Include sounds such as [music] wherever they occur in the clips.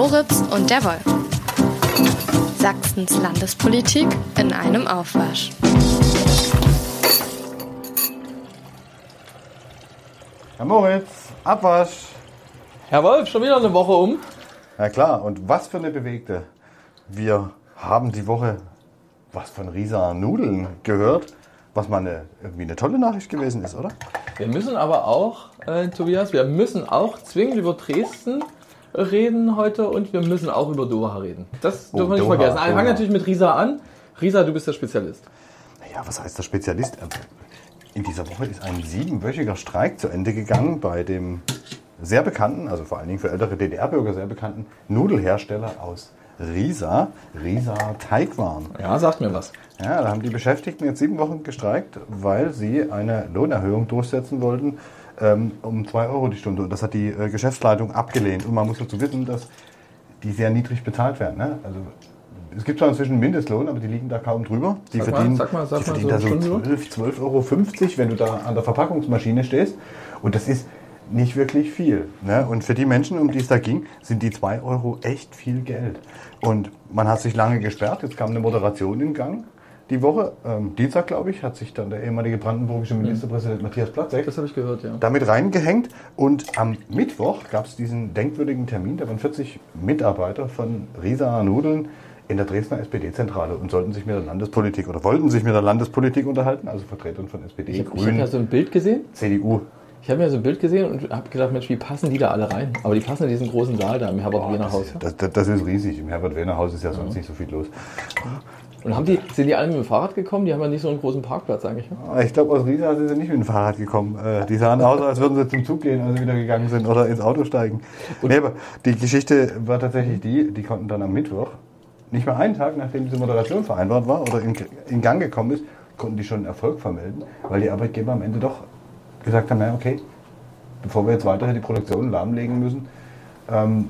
Moritz und der Wolf. Sachsens Landespolitik in einem Aufwasch. Herr Moritz, Abwasch. Herr Wolf, schon wieder eine Woche um. Ja klar, und was für eine bewegte. Wir haben die Woche was von Risa Nudeln gehört, was mal eine, irgendwie eine tolle Nachricht gewesen ist, oder? Wir müssen aber auch, äh, Tobias, wir müssen auch zwingend über Dresden reden heute und wir müssen auch über Doha reden. Das Oh, dürfen wir nicht Doha, vergessen. Wir Doha. fangen natürlich mit Risa an. Risa, du bist der Spezialist. Naja, was heißt der Spezialist? Ähm, In dieser Woche ist ein siebenwöchiger Streik zu Ende gegangen bei dem sehr bekannten, also vor allen Dingen für ältere DDR-Bürger sehr bekannten Nudelhersteller aus Risa, Risa Teigwaren. Ja, sagt mir was. Ja, da haben die Beschäftigten jetzt sieben Wochen gestreikt, weil sie eine Lohnerhöhung durchsetzen wollten ähm, um 2 Euro die Stunde. Und das hat die äh, Geschäftsleitung abgelehnt. Und man muss dazu wissen, dass die sehr niedrig bezahlt werden. Ne? Also, es gibt zwar inzwischen einen Mindestlohn, aber die liegen da kaum drüber. Die Sag mal, verdienen, sag mal, sag die mal verdienen so da so Stundenlohn. 12, 12,50 Euro, wenn du da an der Verpackungsmaschine stehst. Und das ist nicht wirklich viel. Ne? Und für die Menschen, um die es da ging, sind die 2 Euro echt viel Geld. Und man hat sich lange gesperrt. Jetzt kam eine Moderation in Gang. Die Woche, ähm, Dienstag glaube ich, hat sich dann der ehemalige brandenburgische Ministerpräsident Matthias Platzek Das habe ich gehört, ja. damit reingehängt. Und am Mittwoch gab es diesen denkwürdigen Termin. Da waren 40 Mitarbeiter von Risa Nudeln in der Dresdner SPD-Zentrale und sollten sich mit der Landespolitik oder wollten sich mit der Landespolitik unterhalten, also Vertretern von SPD, Ich habe hab Grünen, ja so ein Bild gesehen. CDU. Ich habe mir so ein Bild gesehen und habe gedacht, Mensch, wie passen die da alle rein? Aber die passen in diesen großen Saal da im Herbert-Wiener-Haus. Das, das, das ist riesig. Im Herbert-Wehner-Haus ist ja sonst nicht so viel los. Und haben die, sind die alle mit dem Fahrrad gekommen? Die haben ja nicht so einen großen Parkplatz eigentlich. Ne? Aber Ich glaube, aus Riesa sind sie nicht mit dem Fahrrad gekommen. Äh, Die sahen [laughs] aus, als würden sie zum Zug gehen, als sie wieder gegangen sind oder ins Auto steigen. Nee, aber die Geschichte war tatsächlich die, die konnten dann am Mittwoch, nicht mal einen Tag nachdem diese Moderation vereinbart war oder in, in Gang gekommen ist, konnten die schon einen Erfolg vermelden, weil die Arbeitgeber am Ende doch gesagt haben, naja, okay, bevor wir jetzt weiter die Produktion lahmlegen müssen, ähm,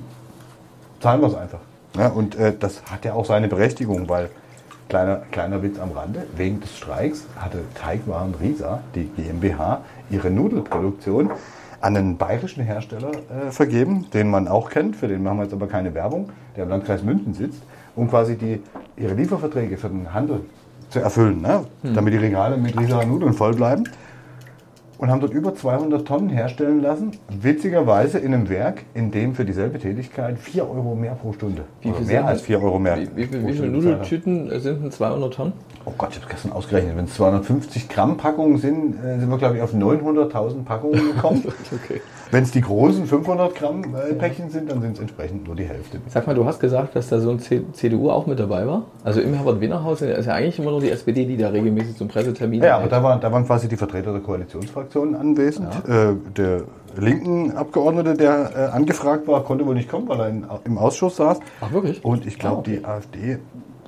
zahlen wir es einfach. Ja, und äh, das hat ja auch seine Berechtigung, weil kleiner, kleiner Witz am Rande, wegen des Streiks hatte Teigwaren Risa, die GmbH, ihre Nudelproduktion an einen bayerischen Hersteller äh, vergeben, den man auch kennt, für den machen wir jetzt aber keine Werbung, der im Landkreis München sitzt, um quasi die, ihre Lieferverträge für den Handel zu erfüllen, ne? damit die Regale mit Risa Nudeln voll bleiben und haben dort über 200 Tonnen herstellen lassen. Witzigerweise in einem Werk, in dem für dieselbe Tätigkeit 4 Euro mehr pro Stunde. Oder viel mehr als das? 4 Euro mehr. Wie, wie, pro wie viele Nudeltüten äh, sind denn 200 Tonnen? Oh Gott, ich habe gestern ausgerechnet. Wenn es 250 Gramm Packungen sind, äh, sind wir, glaube ich, auf 900.000 Packungen gekommen. [laughs] Okay. Wenn es die großen 500 Gramm äh, Päckchen sind, dann sind es entsprechend nur die Hälfte. Sag mal, du hast gesagt, dass da so ein C CDU auch mit dabei war. Also im Herbert-Wiener-Haus ist ja eigentlich immer nur die SPD, die da regelmäßig zum Pressetermin Ja, aber da, war, da waren quasi die Vertreter der Koalitionsfraktionen anwesend. Äh, der linken Abgeordnete, der äh, angefragt war, konnte wohl nicht kommen, weil er in, im Ausschuss saß. Ach, wirklich? Und ich glaube, Ah, okay. die AfD,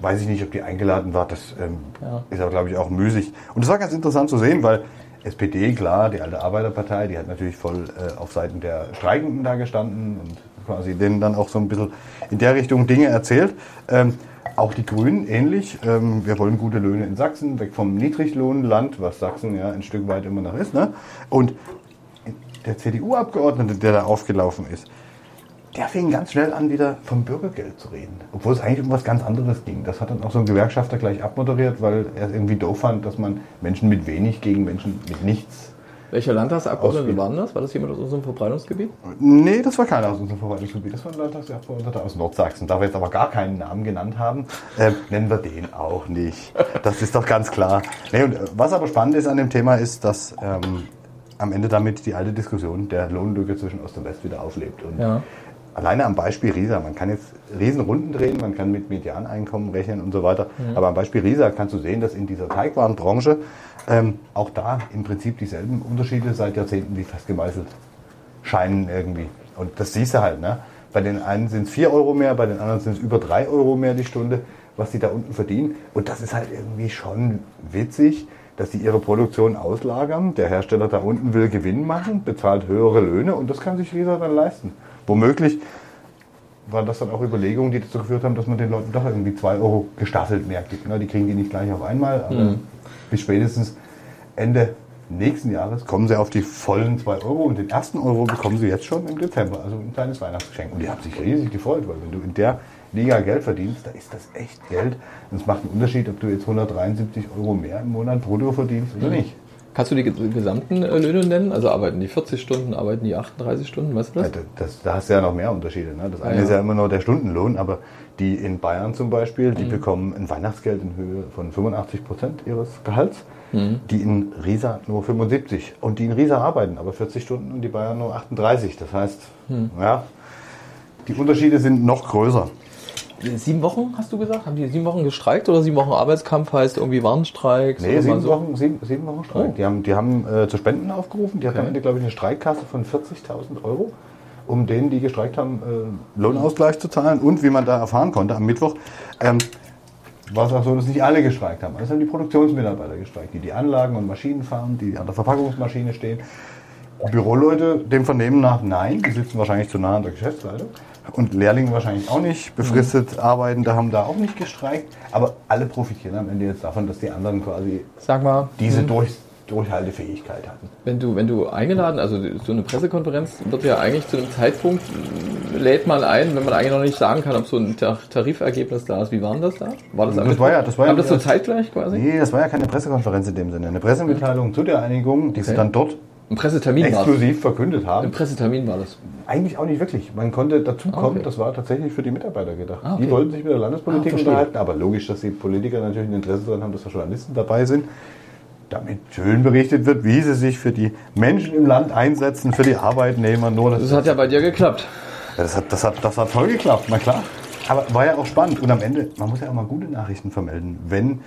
weiß ich nicht, ob die eingeladen war, das ähm, Ja. ist aber, glaube ich, auch müßig. Und das war ganz interessant zu sehen, weil SPD, klar, die alte Arbeiterpartei, die hat natürlich voll äh, auf Seiten der Streikenden da gestanden und quasi denen dann auch so ein bisschen in der Richtung Dinge erzählt. Ähm, auch die Grünen ähnlich. Ähm, wir wollen gute Löhne in Sachsen, weg vom Niedriglohnland, was Sachsen ja ein Stück weit immer noch ist. Ne? Und der CDU-Abgeordnete, der da aufgelaufen ist, der fing ganz schnell an, wieder vom Bürgergeld zu reden. Obwohl es eigentlich um was ganz anderes ging. Das hat dann auch so ein Gewerkschafter gleich abmoderiert, weil er es irgendwie doof fand, dass man Menschen mit wenig gegen Menschen mit nichts. Welcher Landtagsabgeordnete waren das? War das jemand aus unserem Verbreitungsgebiet? Nee, das war keiner aus unserem Verwaltungsgebiet. Das war ein Landtagsabgeordneter aus Nordsachsen. Da wir jetzt aber gar keinen Namen genannt haben, ähm, nennen wir den auch nicht. Das ist doch ganz klar. Nee, und äh, was aber spannend ist an dem Thema ist, dass ähm, am Ende damit die alte Diskussion der Lohnlücke zwischen Ost und West wieder auflebt. Und Ja. Alleine am Beispiel Risa, man kann jetzt Riesenrunden drehen, man kann mit Medianeinkommen rechnen und so weiter. Aber am Beispiel Risa kannst du sehen, dass in dieser Teigwarenbranche ähm, auch da im Prinzip dieselben Unterschiede seit Jahrzehnten wie fest gemeißelt scheinen irgendwie. Und das siehst du halt. Ne? Bei den einen sind es 4 Euro mehr, bei den anderen sind es über 3 Euro mehr die Stunde, was die da unten verdienen. Und das ist halt irgendwie schon witzig, dass die ihre Produktion auslagern. Der Hersteller da unten will Gewinn machen, bezahlt höhere Löhne und das kann sich Risa dann leisten. Womöglich waren das dann auch Überlegungen, die dazu geführt haben, dass man den Leuten doch irgendwie 2 Euro gestaffelt mehr gibt. Ne? Die kriegen die nicht gleich auf einmal, aber bis spätestens Ende nächsten Jahres kommen sie auf die vollen 2 Euro und den ersten Euro bekommen sie jetzt schon im Dezember, also ein kleines Weihnachtsgeschenk. Und die haben sich riesig gefreut, weil wenn du in der Liga Geld verdienst, da ist das echt Geld. Und es macht einen Unterschied, ob du jetzt 173 Euro mehr im Monat brutto verdienst oder nicht. Kannst du die gesamten äh, Löhne nennen? Also arbeiten die 40 Stunden, arbeiten die 38 Stunden, weißt du das? Ja, das, da hast du ja noch mehr Unterschiede. Ne? Das eine Ja. ist ja immer nur der Stundenlohn, aber die in Bayern zum Beispiel, Mhm. die bekommen ein Weihnachtsgeld in Höhe von 85 Prozent ihres Gehalts. Mhm. Die in Riesa nur 75. Und die in Riesa arbeiten aber 40 Stunden und die Bayern nur 38. Das heißt, Mhm. ja, die Unterschiede sind noch größer. Sieben Wochen, hast du gesagt? Haben die sieben Wochen gestreikt oder sieben Wochen Arbeitskampf heißt irgendwie Warnstreiks? Nee, sieben so? Wochen, sieben, sieben Wochen Streik. Oh. Die haben, die haben äh, zu Spenden aufgerufen. Die hatten am Okay. Ende, glaube ich, eine Streikkasse von 40.000 Euro, um denen, die gestreikt haben, äh, Lohnausgleich zu zahlen. Und wie man da erfahren konnte am Mittwoch, ähm, war es auch so, dass nicht alle gestreikt haben. Es haben die Produktionsmitarbeiter gestreikt, die die Anlagen und Maschinen fahren, die an der Verpackungsmaschine stehen. Büroleute, dem Vernehmen nach, nein, die sitzen wahrscheinlich zu nah an der Geschäftsleitung. Und Lehrlinge wahrscheinlich auch nicht. Befristet Arbeitende haben da auch nicht gestreikt. Aber alle profitieren am Ende jetzt davon, dass die anderen quasi Sag mal, diese hm, Durch, Durchhaltefähigkeit hatten. wenn du, wenn du eingeladen, also so eine Pressekonferenz wird ja eigentlich zu einem Zeitpunkt, lädt man ein, wenn man eigentlich noch nicht sagen kann, ob so ein Tar- Tarifergebnis da ist. Wie war denn das da? War das, Das war ja- Mittwoch? das war ja Kam das so zeitgleich quasi? Nee, das war ja keine Pressekonferenz in dem Sinne. Eine Pressemitteilung zu der Einigung, die sie Okay. dann dort Ein Pressetermin war es. exklusiv verkündet Ein haben. Pressetermin war das. Eigentlich auch nicht wirklich. Man konnte dazukommen, Okay. das war tatsächlich für die Mitarbeiter gedacht. Ah, okay. Die wollten sich mit der Landespolitik Ah, unterhalten, aber logisch, dass die Politiker natürlich ein Interesse daran haben, dass da Journalisten dabei sind. Damit schön berichtet wird, wie sie sich für die Menschen im Land einsetzen, für die Arbeitnehmer. Nur das, Das hat ja bei dir geklappt. Das, hat, das, hat, das hat voll geklappt, na klar. Aber war ja auch spannend. Und am Ende, man muss ja auch mal gute Nachrichten vermelden, wenn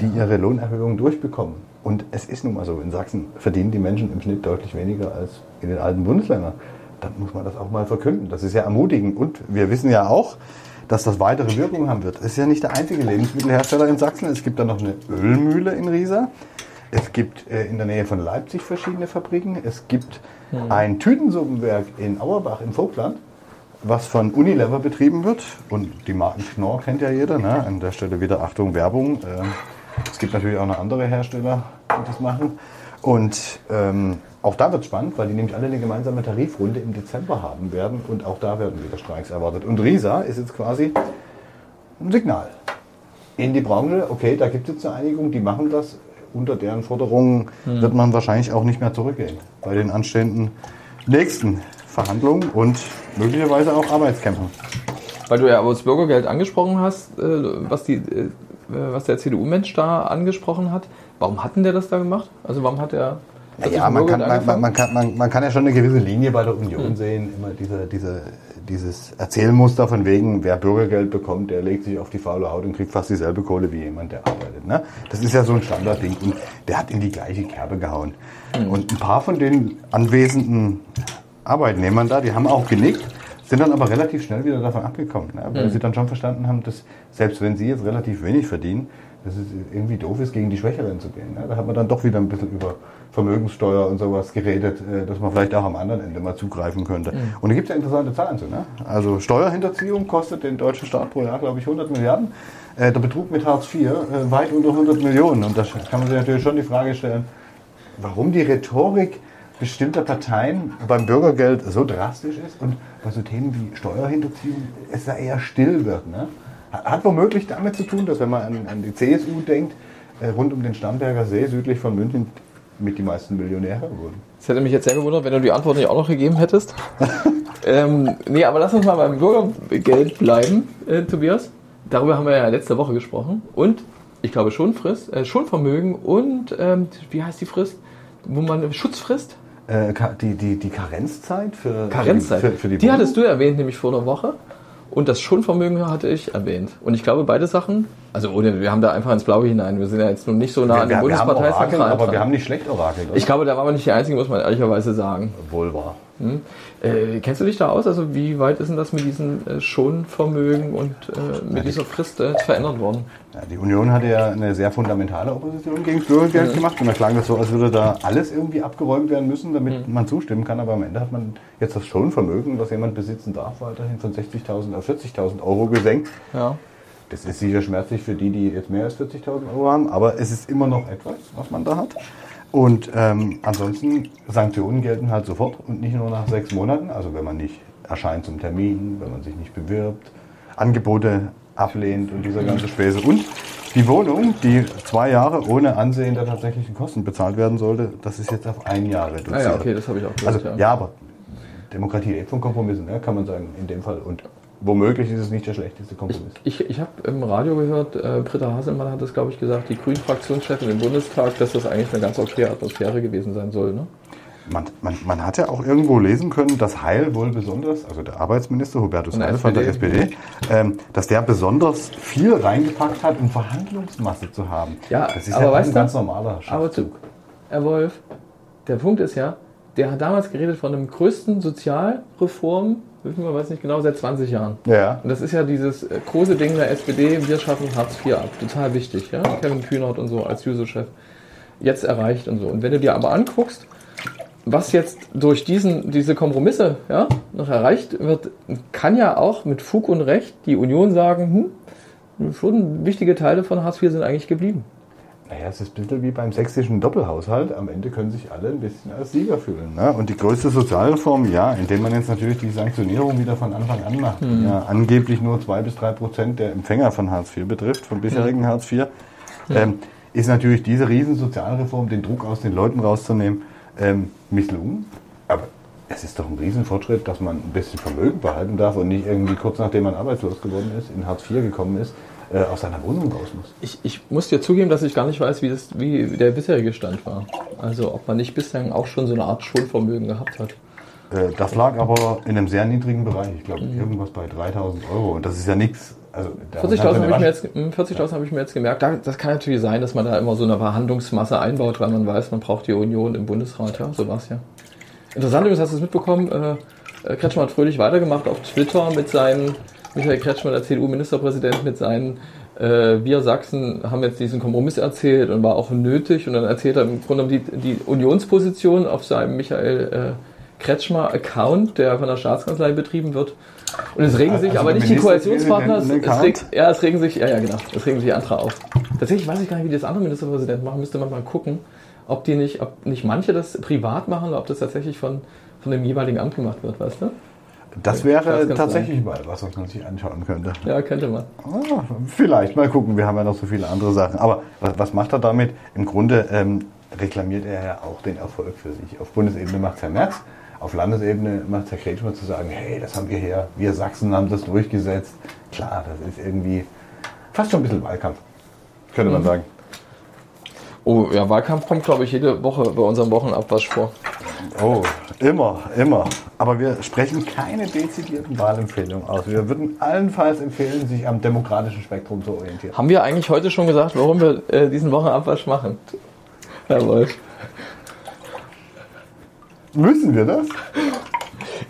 die ihre Lohnerhöhung durchbekommen. Und es ist nun mal so, in Sachsen verdienen die Menschen im Schnitt deutlich weniger als in den alten Bundesländern. Dann muss man das auch mal verkünden. Das ist ja ermutigend. Und wir wissen ja auch, dass das weitere Wirkung haben wird. Es ist ja nicht der einzige Lebensmittelhersteller in Sachsen. Es gibt da noch eine Ölmühle in Riesa. Es gibt äh, in der Nähe von Leipzig verschiedene Fabriken. Es gibt ein Tütensuppenwerk in Auerbach im Vogtland, was von Unilever betrieben wird. Und die Marken Knorr kennt ja jeder. Ne? An der Stelle wieder Achtung Werbung. Äh, es gibt natürlich auch noch andere Hersteller, die das machen. Und ähm, auch da wird es spannend, weil die nämlich alle eine gemeinsame Tarifrunde im Dezember haben werden. Und auch da werden wieder Streiks erwartet. Und Riesa ist jetzt quasi ein Signal in die Branche, okay, da gibt es jetzt eine Einigung, die machen das. Unter deren Forderungen wird man wahrscheinlich auch nicht mehr zurückgehen bei den anstehenden nächsten Verhandlungen und möglicherweise auch Arbeitskämpfen. Weil du ja aber das Bürgergeld angesprochen hast, äh, was, die, äh, was der CDU-Mensch da angesprochen hat. Warum hat denn der das da gemacht? Also warum hat er... Ja, man kann, man, man, kann, man, man kann ja schon eine gewisse Linie bei der Union sehen. Immer diese, diese, dieses Erzählmuster von wegen, wer Bürgergeld bekommt, der legt sich auf die faule Haut und kriegt fast dieselbe Kohle wie jemand, der arbeitet. Ne? Das ist ja so ein Standardding. Und der hat in die gleiche Kerbe gehauen. Und ein paar von den anwesenden Arbeitnehmern da, die haben auch genickt, sind dann aber relativ schnell wieder davon abgekommen. Ne? Weil sie dann schon verstanden haben, dass selbst wenn sie jetzt relativ wenig verdienen, dass es irgendwie doof ist, gegen die Schwächeren zu gehen. Ne? Da hat man dann doch wieder ein bisschen über Vermögenssteuer und sowas geredet, äh, dass man vielleicht auch am anderen Ende mal zugreifen könnte. Und da gibt es ja interessante Zahlen zu. Ne? Also Steuerhinterziehung kostet den deutschen Staat pro Jahr, glaube ich, 100 Milliarden. Äh, der Betrug mit Hartz IV äh, weit unter 100 Millionen. Und da kann man sich natürlich schon die Frage stellen, warum die Rhetorik bestimmter Parteien beim Bürgergeld so drastisch ist und bei so Themen wie Steuerhinterziehung es da eher still wird. Ne? Hat- womöglich damit zu tun, dass wenn man an, an die CSU denkt, äh, rund um den Starnberger See südlich von München mit die meisten Millionäre wurden. Das hätte mich jetzt sehr gewundert, wenn du die Antwort nicht auch noch gegeben hättest. [laughs] ähm, nee, aber lass uns mal beim Bürgergeld bleiben, äh, Tobias. Darüber haben wir ja letzte Woche gesprochen. Und ich glaube Schonfrist, äh, Schonvermögen und ähm, wie heißt die Frist? Wo man Schutzfrist? Äh, die, die, die Karenzzeit für, Karenzzeit. für, für die, die Wohnung? hattest du erwähnt, nämlich vor einer Woche. Und das Schonvermögen hatte ich erwähnt. Und ich glaube, beide Sachen, also ohne, wir haben da einfach ins Blaue hinein. Wir sind ja jetzt nun nicht so nah an wir, wir haben Bundesparteitag Orakel, dran. aber wir haben nicht schlecht orakelt. oder? ich glaube, da waren wir nicht die Einzigen, muss man ehrlicherweise sagen. Wohl wahr. Hm? Äh, kennst du dich da aus? Also wie weit ist denn das mit diesem äh, Schonvermögen und äh, mit dieser Frist äh, verändert worden? Ja, die Union hatte ja eine sehr fundamentale Opposition gegen das Bürgergeld gemacht und da klang das so, als würde da alles irgendwie abgeräumt werden müssen, damit man zustimmen kann. Aber am Ende hat man jetzt das Schonvermögen, was jemand besitzen darf, weiterhin von 60.000 auf 40.000 Euro gesenkt. Ja. Das ist sicher schmerzlich für die, die jetzt mehr als 40.000 Euro haben, aber es ist immer noch etwas, was man da hat. Und ähm, ansonsten, Sanktionen gelten halt sofort und nicht nur nach sechs Monaten. Also wenn man nicht erscheint zum Termin, wenn man sich nicht bewirbt, Angebote ablehnt und dieser ganze Späße. Und die Wohnung, die zwei Jahre ohne Ansehen der tatsächlichen Kosten bezahlt werden sollte, das ist jetzt auf ein Jahr reduziert. Ah ja, okay, das habe ich auch gehört. Also ja, aber Demokratie lebt von Kompromissen, ne, kann man sagen, in dem Fall. Und womöglich ist es nicht der schlechteste Kompromiss. Ich, ich habe im Radio gehört, äh, Britta Haselmann hat das, glaube ich, gesagt, die Grünen-Fraktionschefin im Bundestag, dass das eigentlich eine ganz okay Atmosphäre gewesen sein soll. Ne? Man, man, man hat ja auch irgendwo lesen können, dass Heil wohl besonders, also der Arbeitsminister Hubertus Heil von der SPD. Ähm, dass der besonders viel reingepackt hat, um Verhandlungsmasse zu haben. Ja, das ist aber ja weißt ein du, ganz normaler Aber zu, Schachzug. Herr Wolf, der Punkt ist ja, der hat damals geredet von dem größten Sozialreform, wissen wir, weiß nicht genau, seit 20 Jahren. Ja, Und das ist ja dieses äh, große Ding der SPD, wir schaffen Hartz IV ab. Total wichtig, ja. Kevin Kühnert und so als Juso-Chef jetzt erreicht und so. Und wenn du dir aber anguckst, was jetzt durch diesen, diese Kompromisse ja, noch erreicht wird, kann ja auch mit Fug und Recht die Union sagen, hm, schon wichtige Teile von Hartz IV sind eigentlich geblieben. Naja, es ist ein bisschen wie beim sächsischen Doppelhaushalt. Am Ende können sich alle ein bisschen als Sieger fühlen. Ne? Und die größte Sozialreform, ja, indem man jetzt natürlich die Sanktionierung wieder von Anfang an macht, die ja angeblich nur zwei bis drei Prozent der Empfänger von Hartz IV betrifft, von bisherigen Hartz IV, ähm, ist natürlich diese riesen Sozialreform, den Druck aus den Leuten rauszunehmen, ähm, misslungen. Aber es ist doch ein Riesenfortschritt, dass man ein bisschen Vermögen behalten darf und nicht irgendwie kurz nachdem man arbeitslos geworden ist, in Hartz IV gekommen ist, äh, aus seiner Wohnung raus muss. Ich, ich muss dir zugeben, dass ich gar nicht weiß, wie, das, wie der bisherige Stand war. Also ob man nicht bislang auch schon so eine Art Schonvermögen gehabt hat. Äh, Das lag aber in einem sehr niedrigen Bereich. Ich glaube, irgendwas bei 3000 Euro. Und das ist ja nichts. Also, da 40.000 hat habe ich, mir jetzt- hm, 40.000 habe ich mir jetzt gemerkt. Da- Das kann natürlich sein, dass man da immer so eine Verhandlungsmasse einbaut, weil man weiß, man braucht die Union im Bundesrat. Ja, so war es ja. Interessant übrigens, hast du es mitbekommen, äh, äh, Kretschmann hat fröhlich weitergemacht auf Twitter mit seinen, Michael Kretschmann, der CDU-Ministerpräsident, mit seinen äh, wir Sachsen haben jetzt diesen Kompromiss erzählt und war auch nötig. Und dann erzählt er im Grunde genommen die, die Unionsposition auf seinem Michael äh, Kretschmer-Account, der von der Staatskanzlei betrieben wird. Und es regen sich Also aber nicht die Koalitionspartner, es, regt, ja, es regen sich, ja, ja, genau, es regen sich andere auf. Tatsächlich weiß ich gar nicht, wie das andere Ministerpräsidenten machen, müsste man mal gucken, ob die nicht, ob nicht manche das privat machen oder ob das tatsächlich von, von dem jeweiligen Amt gemacht wird, weißt du? Das wäre Staatskanzlei. tatsächlich mal was, was man sich anschauen könnte. Ja, könnte man. Ah, vielleicht, mal gucken. Wir haben ja noch so viele andere Sachen. Aber was, was macht er damit? Im Grunde ähm, reklamiert er ja auch den Erfolg für sich. Auf Bundesebene macht es Herr Merz. Auf Landesebene macht es Herr Kretschmer zu sagen, hey, das haben wir her, wir Sachsen haben das durchgesetzt. Klar, das ist irgendwie fast schon ein bisschen Wahlkampf, könnte man sagen. Oh, ja, Wahlkampf kommt, glaube ich, jede Woche bei unserem Wochenabwasch vor. Oh, immer, immer. Aber wir sprechen keine dezidierten Wahlempfehlungen aus. Wir würden allenfalls empfehlen, sich am demokratischen Spektrum zu orientieren. Haben wir eigentlich heute schon gesagt, warum wir äh, diesen Wochenabwasch machen? Herr Wolf. Müssen wir das?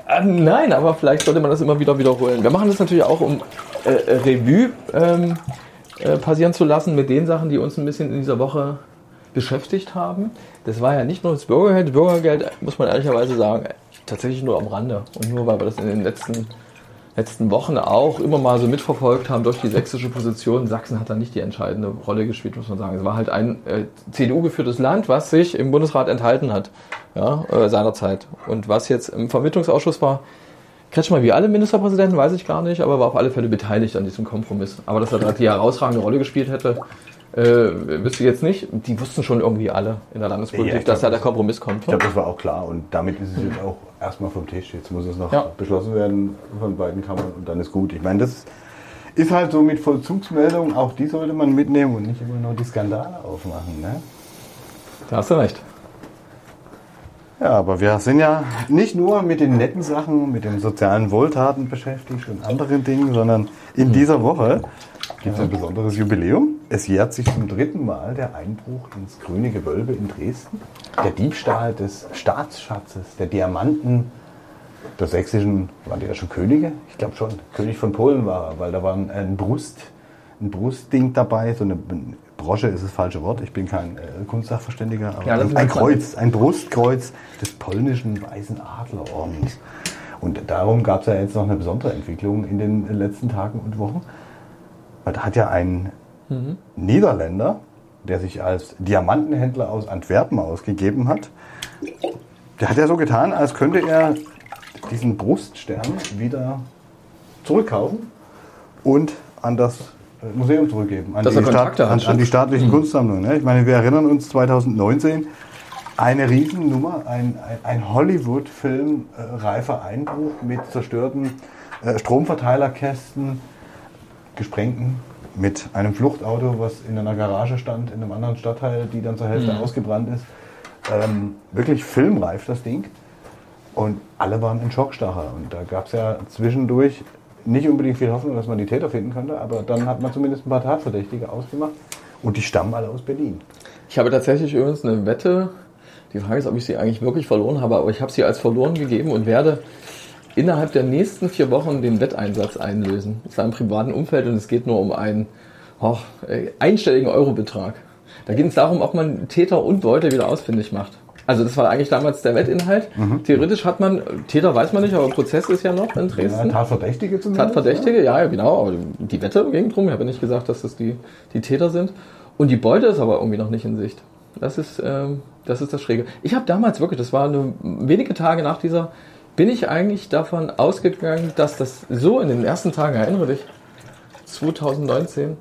Äh, nein, aber vielleicht sollte man das immer wieder wiederholen. Wir machen das natürlich auch, um äh, Revue ähm, äh, passieren zu lassen mit den Sachen, die uns ein bisschen in dieser Woche beschäftigt haben. Das war ja nicht nur das Bürgergeld. Bürgergeld, muss man ehrlicherweise sagen, tatsächlich nur am Rande. Und nur weil wir das in den letzten, letzten Wochen auch immer mal so mitverfolgt haben durch die sächsische Position. Sachsen hat da nicht die entscheidende Rolle gespielt, muss man sagen. Es war halt ein äh, CDU-geführtes Land, was sich im Bundesrat enthalten hat ja, äh, seinerzeit. Und was jetzt im Vermittlungsausschuss war, Kretschmer wie alle Ministerpräsidenten, weiß ich gar nicht, aber war auf alle Fälle beteiligt an diesem Kompromiss. Aber dass er da die herausragende Rolle gespielt hätte, äh, wüsste jetzt nicht. Die wussten schon irgendwie alle in der Landespolitik, Ja, ich dass glaub, da der Kompromiss kommt. Ich glaube, das war auch klar und damit ist es jetzt auch erstmal vom Tisch. Jetzt muss es noch Ja. beschlossen werden von beiden Kammern und dann ist gut. Ich meine, das ist halt so mit Vollzugsmeldungen, auch die sollte man mitnehmen und nicht immer nur die Skandale aufmachen. Ne? Da hast du recht. Ja, aber wir sind ja nicht nur mit den netten Sachen, mit den sozialen Wohltaten beschäftigt und anderen Dingen, sondern in dieser Woche gibt es ein besonderes Jubiläum. Es jährt sich zum dritten Mal der Einbruch ins grüne Gewölbe in Dresden. Der Diebstahl des Staatsschatzes, der Diamanten der sächsischen, waren die ja schon Könige? Ich glaube schon. König von Polen war er, weil da war ein, ein Brust, ein Brustding dabei, so eine Brosche ist das falsche Wort, ich bin kein äh, Kunstsachverständiger, aber Ja, ein, ein. Kreuz, ein Brustkreuz des polnischen Weißen Adlerordens. Und darum gab es ja jetzt noch eine besondere Entwicklung in den letzten Tagen und Wochen. Weil da hat ja ein Mhm. Niederländer der sich als Diamantenhändler aus Antwerpen ausgegeben hat, der hat ja so getan, als könnte er diesen Bruststern wieder zurückkaufen und an das äh, Museum zurückgeben. An, die, hat, an, an die staatlichen Kunstsammlungen. Ne? Ich meine, wir erinnern uns 2019, eine Riesennummer, ein, ein, ein Hollywood-Film, äh, reifer Einbruch mit zerstörten äh, Stromverteilerkästen, gesprengten, mit einem Fluchtauto, was in einer Garage stand, in einem anderen Stadtteil, die dann zur Hälfte Mhm. ausgebrannt ist. Ähm, wirklich filmreif das Ding. Und alle waren in Schockstarre. Und da gab es ja zwischendurch nicht unbedingt viel Hoffnung, dass man die Täter finden könnte, aber dann hat man zumindest ein paar Tatverdächtige ausgemacht. Und die stammen alle aus Berlin. Ich habe tatsächlich übrigens eine Wette. Die Frage ist, ob ich sie eigentlich wirklich verloren habe, aber ich habe sie als verloren gegeben und werde innerhalb der nächsten vier Wochen den Wetteinsatz einlösen. Es war im privaten Umfeld und es geht nur um einen oh, einstelligen Eurobetrag. Da ging es darum, ob man Täter und Beute wieder ausfindig macht. Also das war eigentlich damals der Wettinhalt. Theoretisch hat man, Täter weiß man nicht, aber Prozess ist ja noch in Ja, Dresden. Tatverdächtige zumindest. Tatverdächtige, ja, ja, genau. Aber die Wette ging drum. Ich habe ja nicht gesagt, dass das die, die Täter sind. Und die Beute ist aber irgendwie noch nicht in Sicht. Das ist, ähm, das ist das Schräge. Ich habe damals wirklich, das war eine, wenige Tage nach dieser, bin ich eigentlich davon ausgegangen, dass das so in den ersten Tagen, erinnere dich, 2019,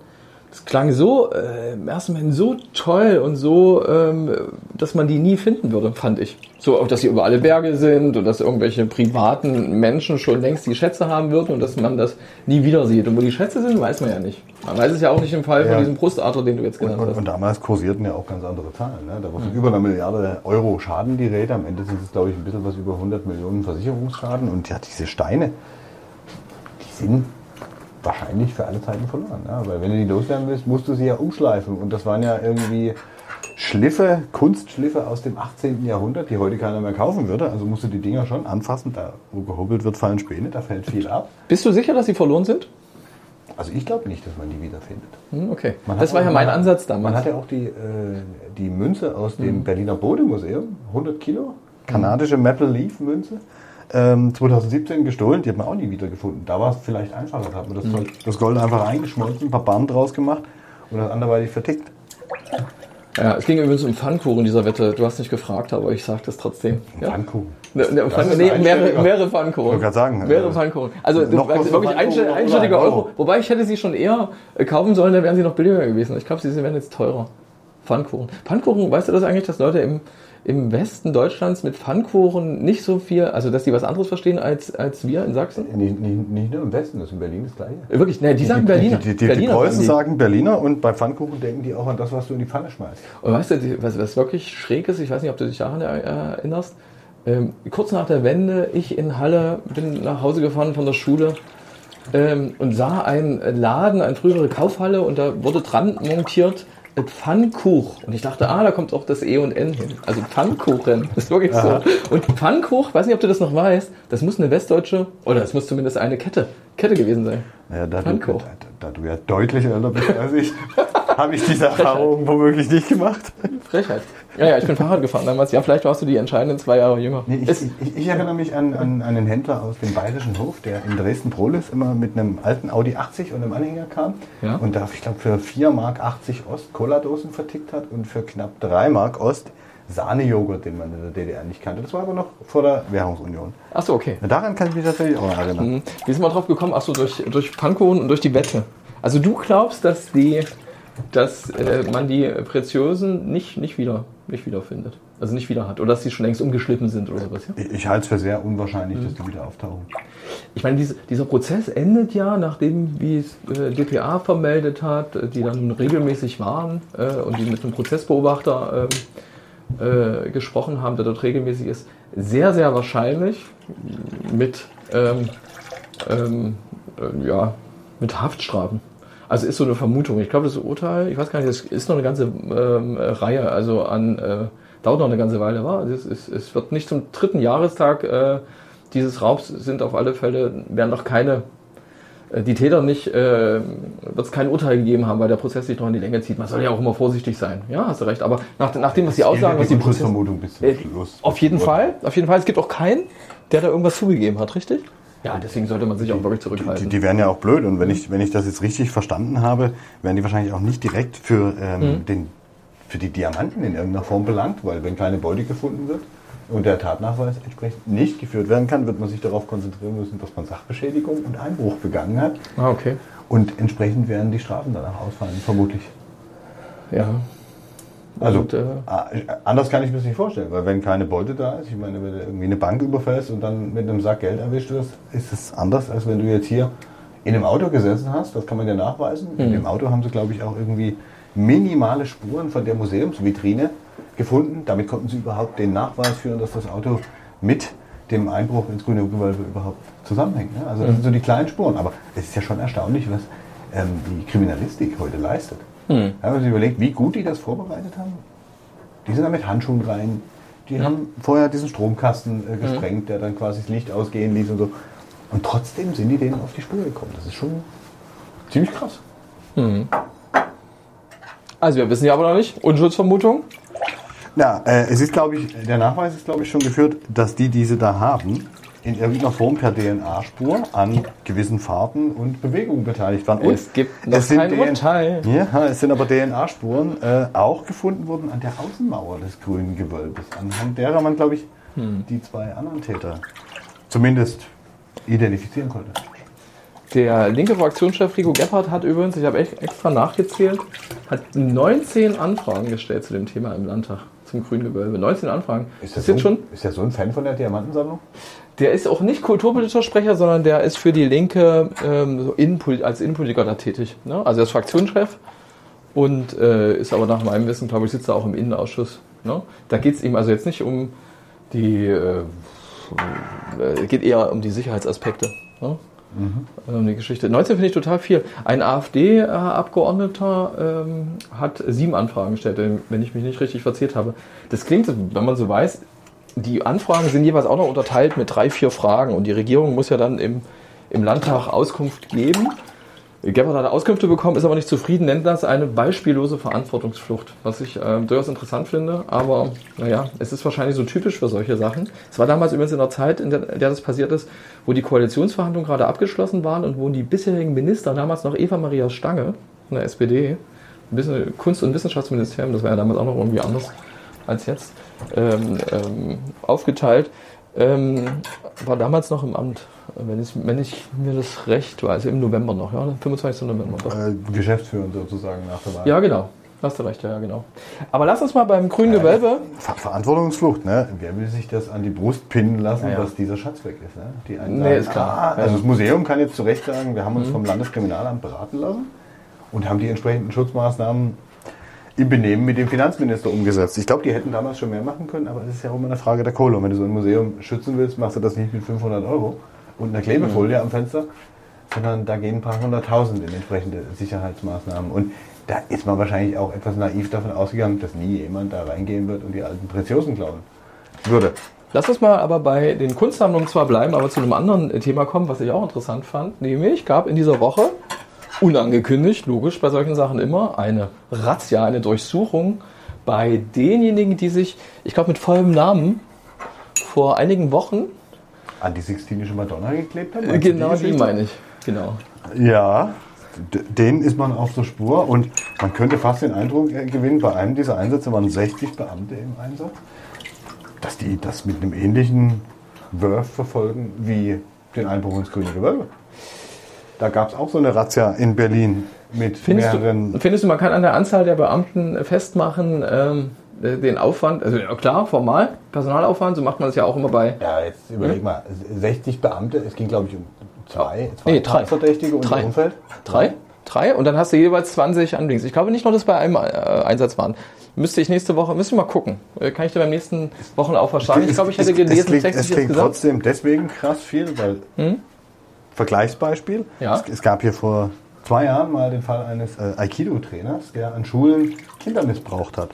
das klang so äh, im ersten Moment so toll und so, ähm, dass man die nie finden würde, fand ich. So, auch dass sie über alle Berge sind und dass irgendwelche privaten Menschen schon längst die Schätze haben würden und dass man das nie wieder sieht. Und wo die Schätze sind, weiß man ja nicht. Man weiß es ja auch nicht im Fall Ja. von diesem Brustadler, den du jetzt Und, genannt und, hast. und damals kursierten ja auch ganz andere Zahlen. Ne? Da war von über einer Milliarde Euro Schaden die Rede. Am Ende sind es, glaube ich, ein bisschen was über 100 Millionen Versicherungsschaden. Und ja, diese Steine, die sind wahrscheinlich für alle Zeiten verloren. Ne? Weil wenn du die loswerden willst, musst du sie ja umschleifen. Und das waren ja irgendwie Schliffe, Kunstschliffe aus dem 18. Jahrhundert, die heute keiner mehr kaufen würde. Also musst du die Dinger schon anfassen. Da, wo gehobelt wird, fallen Späne, da fällt viel ab. Bist du sicher, dass sie verloren sind? Also ich glaube nicht, dass man die wiederfindet. Hm, okay. Man Das war ja mein man Ansatz Man damals. hat ja auch die, äh, die Münze aus Mhm. dem Berliner Bodemuseum, 100 Kilo, kanadische Maple Leaf Münze, ähm, 2017 gestohlen, die hat man auch nie wieder gefunden. Da war es vielleicht einfacher, da hat man das, Mhm. Zeug- das Gold einfach eingeschmolzen, ein paar Bahnen draus gemacht und das anderweitig vertickt. Ja, es ging übrigens um Pfannkuchen in dieser Wette. Du hast nicht gefragt, aber ich sage das trotzdem. Ja. Pfannkuchen. Ne, ne, nee, mehrere, mehrere Pfannkuchen. Ich wollte gerade sagen, Mehrere äh, Pfannkuchen. Also noch wirklich Pfannkuchen einstell, noch einstelliger über einen Euro. Euro. Wobei ich hätte sie schon eher äh, kaufen sollen, dann wären sie noch billiger gewesen. Ich glaube, sie werden jetzt teurer. Pfannkuchen. Pfannkuchen, weißt du das eigentlich, dass Leute im, im Westen Deutschlands mit Pfannkuchen nicht so viel, also dass die was anderes verstehen als, als wir in Sachsen? Nicht, nicht, nicht nur im Westen, das ist in Berlin das gleiche. Äh, Wirklich, ne, die sagen Berliner. Die, die, die, die Berliner Preußen die. sagen Berliner und bei Pfannkuchen denken die auch an das, was du in die Pfanne schmeißt. Und weißt du, was, was wirklich schräg ist, ich weiß nicht, ob du dich daran er- erinnerst, ähm, kurz nach der Wende, ich in Halle bin nach Hause gefahren von der Schule ähm, und sah einen Laden, eine frühere Kaufhalle und da wurde dran montiert äh, Pfannkuch. Und ich dachte, ah, da kommt auch das E und N hin. Also Pfannkuchen, das ist wirklich so. Und Pfannkuch, weiß nicht, ob du das noch weißt, das muss eine westdeutsche, oder es muss zumindest eine Kette, Kette gewesen sein. Naja, da, du, Pfannkuchen. Da, du ja deutlich älter bist als ich, [laughs] habe ich diese Erfahrung womöglich nicht gemacht. Frechheit. Ja, ja, ich bin Fahrrad gefahren damals. Ja, vielleicht warst du die entscheidenden zwei Jahre jünger. Nee, ich, ich, ich erinnere mich an, an einen Händler aus dem Bayerischen Hof, der in Dresden-Prolis immer mit einem alten Audi 80 und einem Anhänger kam Ja. und da, ich glaube, für 4 Mark 80 Ost Cola-Dosen vertickt hat und für knapp 3 Mark Ost Sahnejoghurt, den man in der DDR nicht kannte. Das war aber noch vor der Währungsunion. Ach so, okay. Daran kann ich mich tatsächlich auch erinnern. Mhm. Wie sind wir drauf gekommen? Ach so, durch, durch Pfannkuchen und durch die Wette. Also du glaubst, dass die, dass äh, man die Preziosen nicht, nicht wieder, nicht wiederfindet. Also nicht wieder hat. Oder dass sie schon längst umgeschliffen sind oder sowas, ja? Ich, ich halte es für sehr unwahrscheinlich, dass die wieder auftauchen. Ich meine, diese, dieser Prozess endet ja, nachdem, wie es äh, DPA vermeldet hat, äh, die dann regelmäßig waren äh, und die mit einem Prozessbeobachter ähm, äh, gesprochen haben, der dort regelmäßig ist, sehr, sehr wahrscheinlich mit, ähm, ähm, äh, ja, mit Haftstrafen. Also ist so eine Vermutung. Ich glaube, das Urteil, ich weiß gar nicht, das ist noch eine ganze ähm, Reihe, also an, äh, dauert noch eine ganze Weile, war. Es, ist, es wird nicht zum dritten Jahrestag äh, dieses Raubs sind auf alle Fälle, werden doch keine, die Täter nicht, äh, wird es kein Urteil gegeben haben, weil der Prozess sich noch in die Länge zieht. Man soll ja auch immer vorsichtig sein. Ja, hast du recht. Aber nach, nach dem, was die aussagen, was die Prozess, Unschuldsvermutung bis zum äh, Schluss. auf jeden Fall, auf jeden Fall. Es gibt auch keinen, der da irgendwas zugegeben hat, richtig? Ja, deswegen sollte man sich auch wirklich Die, zurückhalten. die wären ja auch blöd und wenn ich, wenn ich das jetzt richtig verstanden habe, wären die wahrscheinlich auch nicht direkt für ähm, Mhm. den für die Diamanten in irgendeiner Form belangt, weil wenn keine Beute gefunden wird und der Tatnachweis entsprechend nicht geführt werden kann, wird man sich darauf konzentrieren müssen, dass man Sachbeschädigung und Einbruch begangen hat. Ah, okay. Und entsprechend werden die Strafen danach ausfallen, vermutlich. Ja. Also Und, äh, äh, anders kann ich mir das nicht vorstellen, weil wenn keine Beute da ist, ich meine, wenn du irgendwie eine Bank überfällst und dann mit einem Sack Geld erwischt wirst, ist es anders, als wenn du jetzt hier in einem Auto gesessen hast, das kann man ja nachweisen. In dem Auto haben sie, glaube ich, auch irgendwie minimale Spuren von der Museumsvitrine gefunden. Damit konnten sie überhaupt den Nachweis führen, dass das Auto mit dem Einbruch ins grüne Gewölbe überhaupt zusammenhängt. Ne? Also das sind so die kleinen Spuren. Aber es ist ja schon erstaunlich, was ähm, die Kriminalistik heute leistet. Hm. Haben wir uns überlegt, wie gut die das vorbereitet haben? Die sind da mit Handschuhen rein. Die haben vorher diesen Stromkasten äh, gesprengt, der dann quasi das Licht ausgehen ließ und so. Und trotzdem sind die denen auf die Spur gekommen. Das ist schon ziemlich krass. Also wir wissen ja aber noch nicht. Unschuldsvermutung. Ja, äh, es ist, glaube ich, der Nachweis ist, glaube ich, schon geführt, dass die diese da haben, in irgendeiner Form per DNA-Spur an gewissen Fahrten und Bewegungen beteiligt waren. Und Es gibt noch sind kein DNA Urteil. Ja, es sind aber DNA-Spuren äh, auch gefunden worden an der Außenmauer des grünen Gewölbes, anhand derer man, glaube ich, Hm. die zwei anderen Täter zumindest identifizieren konnte. Der linke Fraktionschef Rico Gebhardt hat übrigens, ich habe echt extra nachgezählt, hat 19 Anfragen gestellt zu dem Thema im Landtag zum grünen Gewölbe. 19 Anfragen. Ist das der, jetzt so, schon? ist der so ein Fan von der Diamantensammlung? Der ist auch nicht kulturpolitischer Sprecher, sondern der ist für die Linke ähm, so Innenpol als Innenpolitiker da tätig. Ne? Also er ist Fraktionschef und äh, ist aber nach meinem Wissen, glaube ich, sitzt er auch im Innenausschuss. Ne? Da geht es ihm also jetzt nicht um die, äh, äh, geht eher um die Sicherheitsaspekte. Ne? Um die Geschichte. 19 finde ich total viel. Ein AfD-Abgeordneter ähm, hat sieben Anfragen gestellt, wenn ich mich nicht richtig verzählt habe. Das klingt, wenn man so weiß, die Anfragen sind jeweils auch noch unterteilt mit drei, vier Fragen und die Regierung muss ja dann im, im Landtag Auskunft geben. Gebhardt hat Auskünfte bekommen, ist aber nicht zufrieden, nennt das eine beispiellose Verantwortungsflucht, was ich äh, durchaus interessant finde, aber naja, es ist wahrscheinlich so typisch für solche Sachen. Es war damals übrigens in der Zeit, in der, in der das passiert ist, wo die Koalitionsverhandlungen gerade abgeschlossen waren und wo die bisherigen Minister, damals noch Eva Maria Stange von der SPD, Kunst- und Wissenschaftsministerium, das war ja damals auch noch irgendwie anders als jetzt, ähm, ähm, aufgeteilt, ähm, war damals noch im Amt, wenn ich, wenn ich mir das recht weiß, im November noch, ja, 25. November. Äh, Geschäftsführer sozusagen nach der Wahl. Ja, genau. Hast du recht, ja, genau. Aber lass uns mal beim grünen Gewölbe. Ver Verantwortungsflucht, ne? Wer will sich das an die Brust pinnen lassen, Ja, ja. dass dieser Schatz weg ist? Ne? Die einen Nee, ist klar. Ah. Mhm. also das Museum kann jetzt zu Recht sagen, wir haben uns vom Landeskriminalamt beraten lassen und haben die entsprechenden Schutzmaßnahmen im Benehmen mit dem Finanzminister umgesetzt. Ich glaube, die hätten damals schon mehr machen können, aber es ist ja auch immer eine Frage der Kohle. Und wenn du so ein Museum schützen willst, machst du das nicht mit 500 Euro und einer Klebefolie am Fenster, sondern da gehen ein paar hunderttausend in entsprechende Sicherheitsmaßnahmen. Und da ist man wahrscheinlich auch etwas naiv davon ausgegangen, dass nie jemand da reingehen wird und die alten Preziosen klauen würde. Lass uns mal aber bei den Kunstsammlungen zwar bleiben, aber zu einem anderen Thema kommen, was ich auch interessant fand. Nämlich gab in dieser Woche, unangekündigt, logisch bei solchen Sachen immer, eine Razzia, eine Durchsuchung bei denjenigen, die sich, ich glaube mit vollem Namen, vor einigen Wochen, An die Sixtinische Madonna geklebt haben? genau die Geschichte? meine ich, genau. Ja, denen ist man auf der Spur und man könnte fast den Eindruck äh, gewinnen, bei einem dieser Einsätze waren 60 Beamte im Einsatz, dass die das mit einem ähnlichen Wurf verfolgen wie den Einbruch ins Grüne Gewölbe. Da gab es auch so eine Razzia in Berlin mit Findest mehreren. du, findest du, man kann an der Anzahl der Beamten festmachen, ähm, äh, den Aufwand, also klar, formal, Personalaufwand, so macht man es ja auch immer bei Ja, jetzt überleg mal, 60 Beamte, es ging glaube ich um zwei, zwei Nee, drei. Tatverdächtige und Drei. Umfeld. Drei? Drei? Und dann hast du jeweils 20 Anlings. Ich glaube nicht nur, dass bei einem äh, Einsatz waren. Müsste ich nächste Woche, müssen wir mal gucken. Äh, Kann ich dir beim nächsten Wochenaufwand sagen? Ich glaube, ich hätte Es- gelesen, es klingt, 60 es klingt trotzdem deswegen krass viel, weil Vergleichsbeispiel. Ja. Es, es gab hier vor zwei Jahren mal den Fall eines äh, Aikido-Trainers, der an Schulen Kinder missbraucht hat.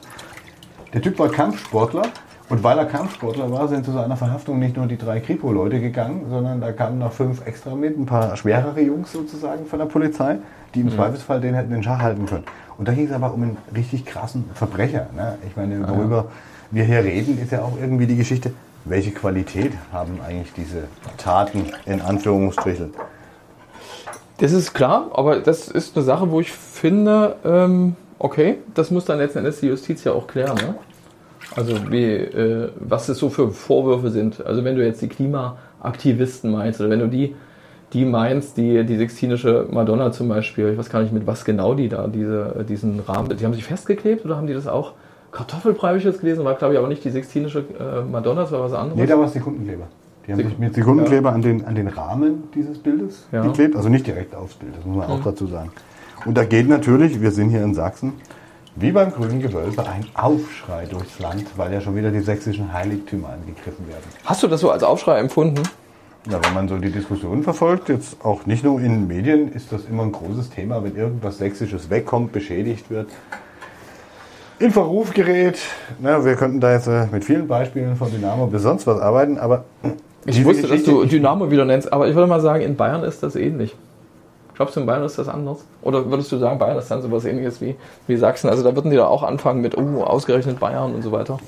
Der Typ war Kampfsportler und weil er Kampfsportler war, sind zu seiner Verhaftung nicht nur die drei Kripo-Leute gegangen, sondern da kamen noch fünf extra mit, ein paar schwerere Jungs sozusagen von der Polizei, die im Zweifelsfall den hätten in Schach halten können. Und da ging es aber um einen richtig krassen Verbrecher. Ne? Ich meine, worüber wir hier reden, ist ja auch irgendwie die Geschichte, welche Qualität haben eigentlich diese Taten in Anführungsstrichen? Das ist klar, aber das ist eine Sache, wo ich finde, ähm, okay, das muss dann letzten Endes die Justiz ja auch klären. Ne? Also wie, äh, was es so für Vorwürfe sind. Also wenn du jetzt die Klimaaktivisten meinst oder wenn du die, die meinst, die, die Sixtinische Madonna zum Beispiel, ich weiß gar nicht mit was genau die da diese, diesen Rahmen, die haben sich festgeklebt oder haben die das auch? Kartoffelbrei habe ich jetzt gelesen, war glaube ich aber nicht die Sixtinische äh, Madonna, das war was anderes. Nee, da war es Sekundenkleber. Die haben sich mit Sekundenkleber ja. an, den, an den Rahmen dieses Bildes ja. geklebt, also nicht direkt aufs Bild, das muss man mhm. auch dazu sagen. Und da geht natürlich, wir sind hier in Sachsen, wie beim Grünen Gewölbe ein Aufschrei durchs Land, weil ja schon wieder die sächsischen Heiligtümer angegriffen werden. Hast du das so als Aufschrei empfunden? Ja, wenn man so die Diskussion verfolgt, jetzt auch nicht nur in Medien, ist das immer ein großes Thema, wenn irgendwas Sächsisches wegkommt, beschädigt wird. In Verruf gerät. Na, wir könnten da jetzt äh, mit vielen Beispielen von Dynamo bis sonst was arbeiten, aber. Ich wusste, Geschichte, dass du Dynamo wieder nennst, aber ich würde mal sagen, in Bayern ist das ähnlich. Glaubst du, in Bayern ist das anders? Oder würdest du sagen, Bayern ist dann sowas ähnliches wie, wie Sachsen? Also da würden die da auch anfangen mit, oh, ausgerechnet Bayern und so weiter.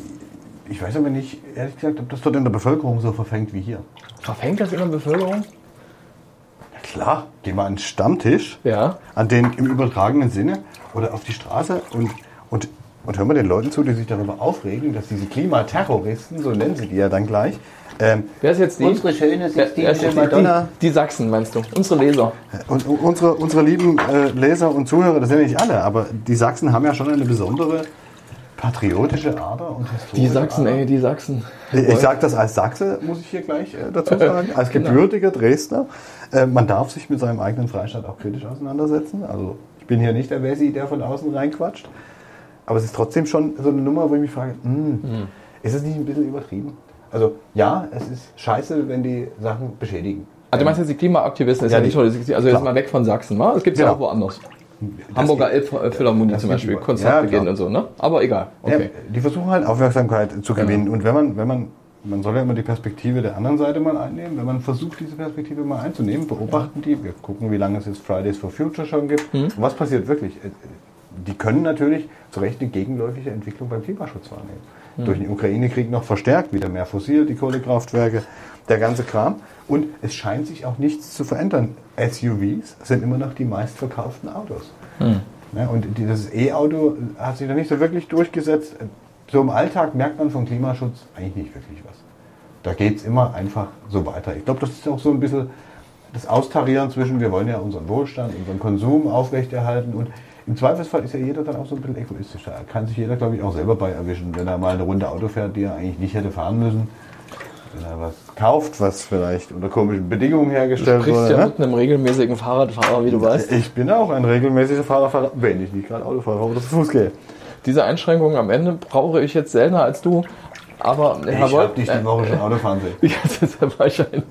Ich weiß aber nicht, ehrlich gesagt, ob das dort in der Bevölkerung so verfängt wie hier. Verfängt das in der Bevölkerung? Ja klar, geh mal an den Stammtisch, ja. an den im übertragenen Sinne oder auf die Straße und, und, und hör mal den Leuten zu, die sich darüber aufregen, dass diese Klimaterroristen, so nennen sie die ja dann gleich, ähm, Wer ist jetzt die? Unsere schöne Sixtinische Madonna. Die, die, Sachsen meinst du? Unsere Leser. Und, unsere, unsere lieben äh, Leser und Zuhörer, das sind ja nicht alle, aber die Sachsen haben ja schon eine besondere patriotische Ader und historische Die Sachsen, Ader. ey, die Sachsen. Ich, ich sage das als Sachse, muss ich hier gleich äh, dazu sagen, als genau. gebürtiger Dresdner. Äh, man darf sich mit seinem eigenen Freistaat auch kritisch auseinandersetzen. Also ich bin hier nicht der Wessi, der von außen reinquatscht. Aber es ist trotzdem schon so eine Nummer, wo ich mich frage, mh, hm, mhm. ist es nicht ein bisschen übertrieben? Also ja, es ist scheiße, wenn die Sachen beschädigen. Also du meinst jetzt die Klimaaktivisten, ist ja, ja nicht toll. Also jetzt mal weg von Sachsen, ne? Es gibt es genau. ja auch woanders. Das Hamburger Elbphilharmonie zum Beispiel, Konzertbeginn ja, und so, ne? Aber egal. Okay. Ja, die versuchen halt Aufmerksamkeit zu gewinnen. Genau. Und wenn man, wenn man, man soll ja immer die Perspektive der anderen Seite mal einnehmen, wenn man versucht, diese Perspektive mal einzunehmen, beobachten die, wir gucken, wie lange es jetzt Fridays for Future schon gibt. Mhm. Und was passiert wirklich? Die können natürlich zu Recht eine gegenläufige Entwicklung beim Klimaschutz wahrnehmen mhm. durch den Ukraine-Krieg noch verstärkt, wieder mehr fossil, die Kohlekraftwerke, der ganze Kram. Und es scheint sich auch nichts zu verändern. SUVs sind immer noch die meistverkauften Autos. Mhm. Ja, und dieses E-Auto hat sich da nicht so wirklich durchgesetzt. So im Alltag merkt man vom Klimaschutz eigentlich nicht wirklich was. Da geht es immer einfach so weiter. Ich glaube, das ist auch so ein bisschen das Austarieren zwischen, wir wollen ja unseren Wohlstand, unseren Konsum aufrechterhalten und im Zweifelsfall ist ja jeder dann auch so ein bisschen egoistischer. Da kann sich jeder, glaube ich, auch selber bei erwischen, wenn er mal eine Runde Auto fährt, die er eigentlich nicht hätte fahren müssen. Wenn er was kauft, was vielleicht unter komischen Bedingungen hergestellt wurde. Du sprichst ja ne? mit einem regelmäßigen Fahrradfahrer, wie du weißt. Ich bin auch ein regelmäßiger Fahrradfahrer, wenn ich nicht gerade Auto fahre, oder zu Fuß gehe. Diese Einschränkungen am Ende brauche ich jetzt seltener als du. Aber ich habe dich die Woche schon Auto fahren sehen. [laughs] Ja, das ist ja wahrscheinlich.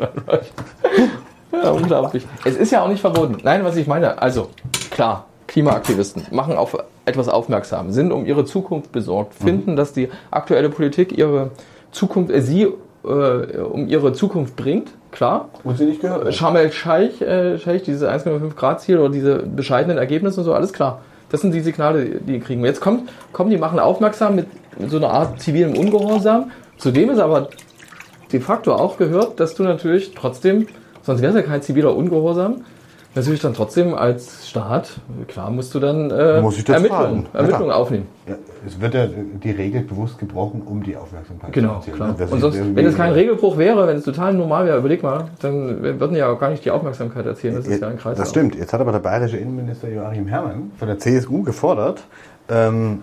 ja, unglaublich. Es ist ja auch nicht verboten. Nein, was ich meine, also klar, Klimaaktivisten machen auf etwas aufmerksam, sind um ihre Zukunft besorgt, mhm. finden, dass die aktuelle Politik ihre Zukunft, äh, sie äh, um ihre Zukunft bringt, klar. Und sie nicht gehört. Sharm el-Scheich, äh, Scheich, dieses 1,5 Grad Ziel oder diese bescheidenen Ergebnisse und so, alles klar. Das sind die Signale, die die kriegen. Jetzt kommt, kommen die machen aufmerksam mit, mit so einer Art zivilem Ungehorsam. Zudem ist aber de facto auch gehört, dass du natürlich trotzdem, sonst wäre es ja kein ziviler Ungehorsam, natürlich dann trotzdem als Staat, klar musst du dann äh, Ermittlungen, Ermittlungen ja, aufnehmen. Ja, es wird ja die Regel bewusst gebrochen, um die Aufmerksamkeit genau, zu erzielen. Klar. Und sonst, wenn es kein Regelbruch wäre, wenn es total normal wäre, überleg mal, dann würden ja auch gar nicht die Aufmerksamkeit erzielen. Das ist ja ein Kreis. Das stimmt. Jetzt hat aber der bayerische Innenminister Joachim Herrmann von der CSU gefordert, ähm,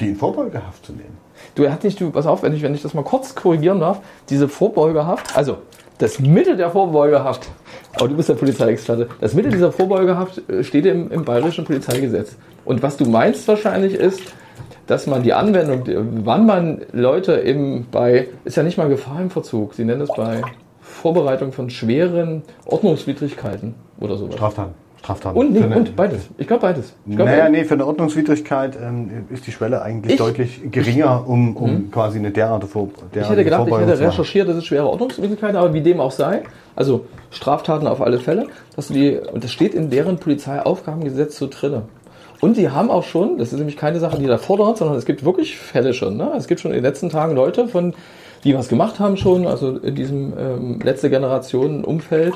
die in Vorbeugehaft zu nehmen. Du, hat nicht, du, pass auf, wenn ich, wenn ich das mal kurz korrigieren darf, diese Vorbeugehaft, also das Mittel der Vorbeugehaft, aber du bist der Polizeiexperte, das Mittel dieser Vorbeugehaft äh, steht im, im bayerischen Polizeigesetz. Und was du meinst wahrscheinlich ist, dass man die Anwendung, wann man Leute eben bei, ist ja nicht mal Gefahr im Verzug, sie nennen es bei Vorbereitung von schweren Ordnungswidrigkeiten oder sowas. Straftaten. Straftaten. Und, nee, und beides. Ich glaube beides. Ich glaub, naja, nee, für eine Ordnungswidrigkeit ähm, ist die Schwelle eigentlich ich, deutlich geringer, um, um hm. quasi eine derartige Vor derartige Ich hätte gedacht, ich hätte recherchiert, das ist schwere Ordnungswidrigkeit, aber wie dem auch sei, also Straftaten auf alle Fälle, dass du die, und das steht in deren Polizeiaufgabengesetz so drinne. Und die haben auch schon, das ist nämlich keine Sache, die da fordert, sondern es gibt wirklich Fälle schon. Ne? Es gibt schon in den letzten Tagen Leute, von, die was gemacht haben schon, also in diesem ähm, letzte Generation Umfeld,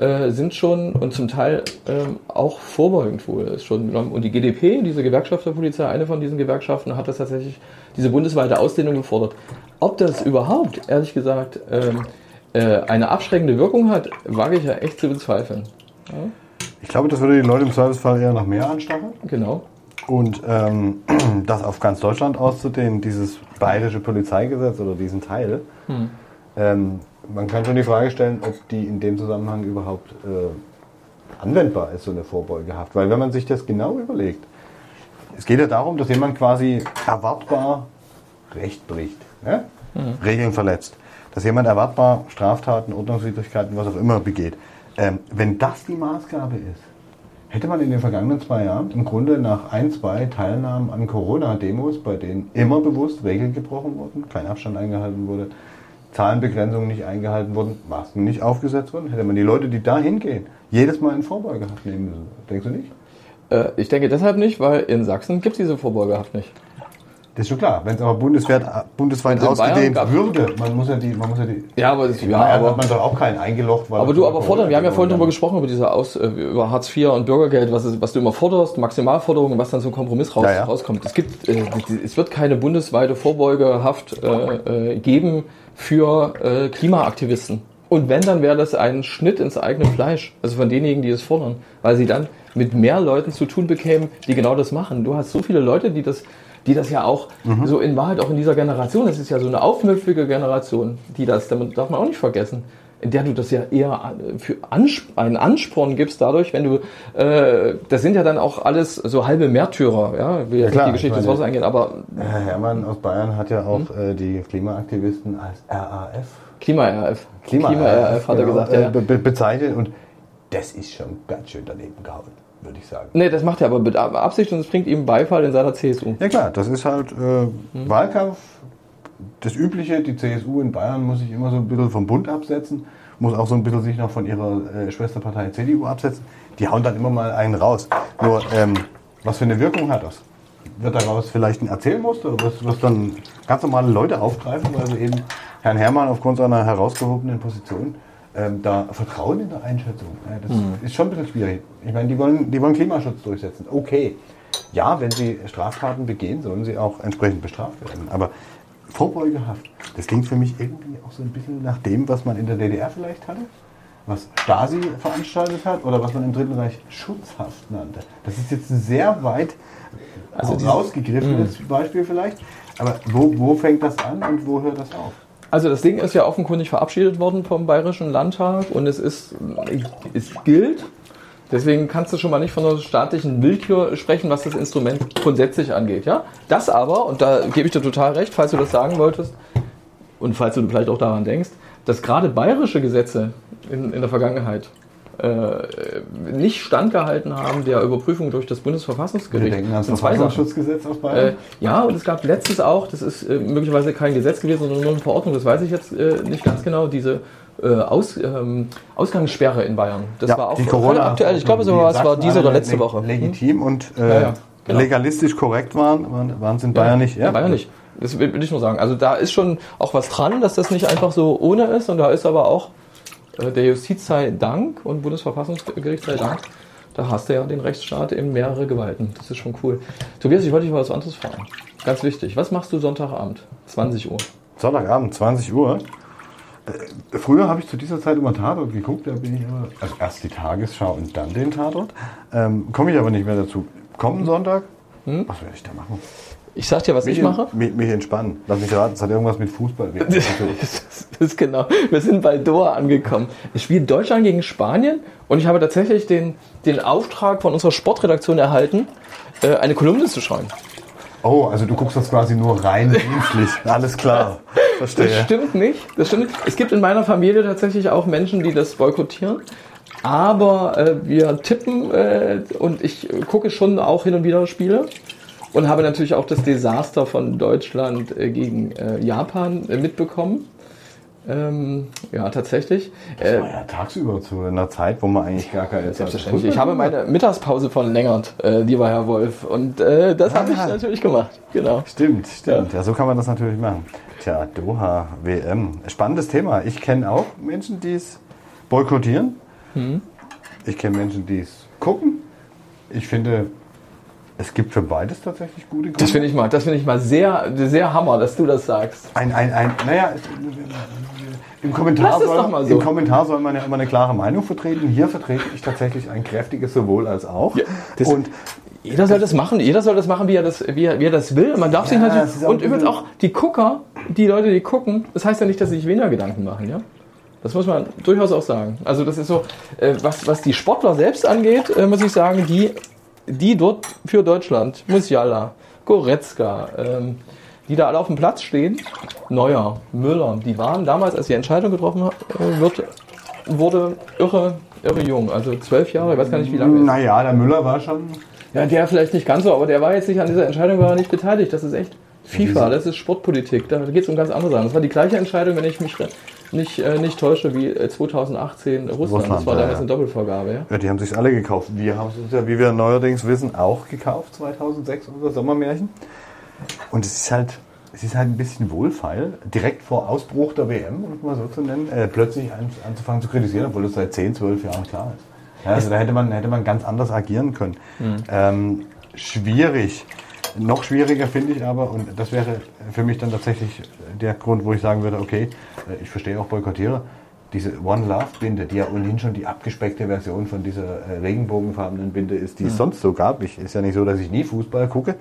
äh, sind schon und zum Teil ähm, auch vorbeugend wohl ist schon genommen. Und die GdP, diese Gewerkschaft der Polizei, eine von diesen Gewerkschaften, hat das tatsächlich, diese bundesweite Ausdehnung gefordert. Ob das überhaupt, ehrlich gesagt, ähm, äh, eine abschreckende Wirkung hat, wage ich ja echt zu bezweifeln. Ja? Ich glaube, das würde die Leute im Zweifelsfall eher noch mehr anstacheln. Genau. Und ähm, [clears throat] das auf ganz Deutschland auszudehnen, dieses bayerische Polizeigesetz oder diesen Teil, ähm, man kann schon die Frage stellen, ob die in dem Zusammenhang überhaupt äh, anwendbar ist, so eine Vorbeugehaft. Weil wenn man sich das genau überlegt, es geht ja darum, dass jemand quasi erwartbar Recht bricht, ne? Regeln verletzt. Dass jemand erwartbar Straftaten, Ordnungswidrigkeiten, was auch immer begeht. Ähm, wenn das die Maßgabe ist, hätte man in den vergangenen zwei Jahren im Grunde nach ein, zwei Teilnahmen an Corona-Demos, bei denen immer bewusst Regeln gebrochen wurden, kein Abstand eingehalten wurde, Zahlenbegrenzungen nicht eingehalten wurden, Masken nicht aufgesetzt wurden, hätte man die Leute, die da hingehen, jedes Mal in Vorbeugehaft nehmen müssen. Denkst du nicht? Äh, ich denke deshalb nicht, weil in Sachsen gibt es diese Vorbeugehaft nicht. Das ist schon klar. Wenn es aber bundesweit, bundesweit ausgedehnt würde, man muss ja die, man muss ja die. Ja, aber das, ja, aber hat man doch auch keinen eingelocht. Aber er du, aber fordern, wir haben ja vorhin darüber gesprochen, über diese Aus, äh, über Hartz IV und Bürgergeld, was, ist, was du immer forderst, Maximalforderungen, was dann so ein Kompromiss raus, Ja, ja. rauskommt. Es gibt, äh, es wird keine bundesweite Vorbeugehaft äh, äh, geben für äh, Klimaaktivisten. Und wenn, dann wäre das ein Schnitt ins eigene Fleisch. Also von denjenigen, die es fordern. Weil sie dann mit mehr Leuten zu tun bekämen, die genau das machen. Du hast so viele Leute, die das, die das ja auch Mhm. so in Wahrheit auch in dieser Generation, das ist ja so eine aufmüpfige Generation, die das, damit darf man auch nicht vergessen, in der du das ja eher an- für Ansp einen Ansporn gibst dadurch, wenn du, äh, das sind ja dann auch alles so halbe Märtyrer, ja, will jetzt klar, die Geschichte ich des Wassers eingehen, aber Herr Herrmann aus Bayern hat ja auch Hm? äh, die Klimaaktivisten als RAF. Klima-RF. Klima, Klima-RF hat er genau, gesagt, äh, ja. be be bezeichnet und das ist schon ganz schön daneben gehauen, würde ich sagen. Nee, das macht er aber mit Absicht und es bringt ihm Beifall in seiner CSU. Ja klar, das ist halt äh, Hm. Wahlkampf. Das Übliche, die CSU in Bayern muss sich immer so ein bisschen vom Bund absetzen, muss auch so ein bisschen sich noch von ihrer äh, Schwesterpartei CDU absetzen. Die hauen dann immer mal einen raus. Nur, ähm, was für eine Wirkung hat das? Wird daraus vielleicht ein Erzählmuster, was, was dann ganz normale Leute aufgreifen, weil sie eben Herrn Herrmann aufgrund seiner herausgehobenen Position ähm, da Vertrauen in der Einschätzung. Ja, das ist schon ein bisschen schwierig. Ich meine, die wollen, die wollen Klimaschutz durchsetzen. Okay. Ja, wenn sie Straftaten begehen, sollen sie auch entsprechend bestraft werden. Aber Vorbeugehaft, das klingt für mich irgendwie auch so ein bisschen nach dem, was man in der DDR vielleicht hatte, was Stasi veranstaltet hat oder was man im Dritten Reich Schutzhaft nannte. Das ist jetzt ein sehr weit Also diese- rausgegriffenes Beispiel vielleicht. Aber wo, wo fängt das an und wo hört das auf? Also das Ding ist ja offenkundig verabschiedet worden vom Bayerischen Landtag und es ist, es gilt. Deswegen kannst du schon mal nicht von einer staatlichen Willkür sprechen, was das Instrument grundsätzlich angeht. Ja? Das aber, und da gebe ich dir total recht, falls du das sagen wolltest und falls du vielleicht auch daran denkst, dass gerade bayerische Gesetze in, in der Vergangenheit äh, nicht standgehalten haben der Überprüfung durch das Wir Bundesverfassungsgericht. denken ans sind zwei Sachen. Verfassungsschutzgesetz aus Äh, Bayern. ja, und es gab letztens auch, das ist äh, möglicherweise kein Gesetz gewesen, sondern nur eine Verordnung, das weiß ich jetzt äh, nicht ganz genau, diese äh, Aus, ähm, Ausgangssperre in Bayern. Das war auch die voll aktuell. Ich glaube, es war diese oder letzte Woche. Legitim und äh, Ja, ja, genau. legalistisch korrekt waren, waren, waren es in Bayern nicht. Ja, Bayern nicht. Das will, will ich nur sagen. Also da ist schon auch was dran, dass das nicht einfach so ohne ist. Und da ist aber auch äh, der Justiz sei Dank und Bundesverfassungsgericht sei Dank. Da hast du ja den Rechtsstaat in mehrere Gewalten. Das ist schon cool. Tobias, ich wollte dich mal was anderes fragen. Ganz wichtig. Was machst du Sonntagabend? 20 Uhr. Sonntagabend, 20 Uhr. Äh, Früher habe ich zu dieser Zeit immer Tatort geguckt, da bin ich immer, also erst die Tagesschau und dann den Tatort. Ähm, Komme ich aber nicht mehr dazu. Kommenden Sonntag, Hm? was werde ich da machen? Ich sag dir, was ich mache. Mich, mich entspannen. Lass mich raten, es hat irgendwas mit Fußball. [laughs] Das ist genau. Wir sind bei Doha angekommen. Es spielt Deutschland gegen Spanien und ich habe tatsächlich den, den Auftrag von unserer Sportredaktion erhalten, äh, eine Kolumne zu schreiben. Oh, also du guckst das quasi nur rein [laughs] dienstlich. Alles klar. Das Verstehe. stimmt nicht. Das stimmt nicht. Es gibt in meiner Familie tatsächlich auch Menschen, die das boykottieren. Aber äh, wir tippen äh, und ich äh, gucke schon auch hin und wieder Spiele und habe natürlich auch das Desaster von Deutschland äh, gegen äh, Japan äh, mitbekommen. Ähm, ja, tatsächlich. Äh, war ja tagsüber zu einer Zeit, wo man eigentlich gar keine Selbstverständlich. Ich habe meine Mittagspause verlängert, äh, lieber Herr Wolf. Und äh, das habe ich Ah. natürlich gemacht. Genau. Stimmt, stimmt. Ja. so kann man das natürlich machen. Tja, Doha, WM. Spannendes Thema. Ich kenne auch Menschen, die es boykottieren. Mhm. Ich kenne Menschen, die es gucken. Ich finde, es gibt für beides tatsächlich gute Gründe. Das finde ich mal, das finde ich mal sehr, sehr hammer, dass du das sagst. Ein, ein, ein, naja, im Kommentar, soll, so. Im Kommentar soll man ja immer eine klare Meinung vertreten. Hier vertrete ich tatsächlich ein kräftiges sowohl als auch. Ja, und Jeder soll das machen, jeder soll das machen, wie er das, wie er, wie er das will. Man darf sich Ja, natürlich. ist auch Und übrigens auch die Gucker, die Leute, die gucken, das heißt ja nicht, dass sie sich weniger Gedanken machen, ja? Das muss man durchaus auch sagen. Also das ist so, äh, was, was die Sportler selbst angeht, äh, muss ich sagen, die, die dort für Deutschland, Musiala, Goretzka, ähm, die da alle auf dem Platz stehen, Neuer, Müller, die waren damals, als die Entscheidung getroffen äh, wird, wurde irre, irre jung. Also zwölf Jahre, ich weiß gar nicht wie lange. naja, der Müller war schon. Ja, der vielleicht nicht ganz so, aber der war jetzt nicht an dieser Entscheidung war nicht beteiligt. Das ist echt FIFA, das ist Sportpolitik. Da geht es um ganz andere Sachen. Das war die gleiche Entscheidung, wenn ich mich nicht, äh, nicht täusche, wie äh, 2018 Russland. Russland, das war damals ja. eine Doppelvorgabe. Ja? Ja, die haben sich alle gekauft. Wir haben es uns ja, wie wir neuerdings wissen, auch gekauft 2006, unser Sommermärchen. Und es ist halt, es ist halt ein bisschen wohlfeil, direkt vor Ausbruch der WM, um es mal so zu nennen, äh, plötzlich an, anzufangen zu kritisieren, obwohl es seit 10, 12 Jahren klar ist. Ja, also da hätte man, hätte man ganz anders agieren können. Ähm, schwierig. Noch schwieriger finde ich aber, und das wäre für mich dann tatsächlich der Grund, wo ich sagen würde, okay, äh, ich verstehe auch Boykottiere, diese One Love Binde, die ja ohnehin schon die abgespeckte Version von dieser äh, regenbogenfarbenen Binde ist, die es sonst so gab. Ich, ist ja nicht so, dass ich nie Fußball gucke.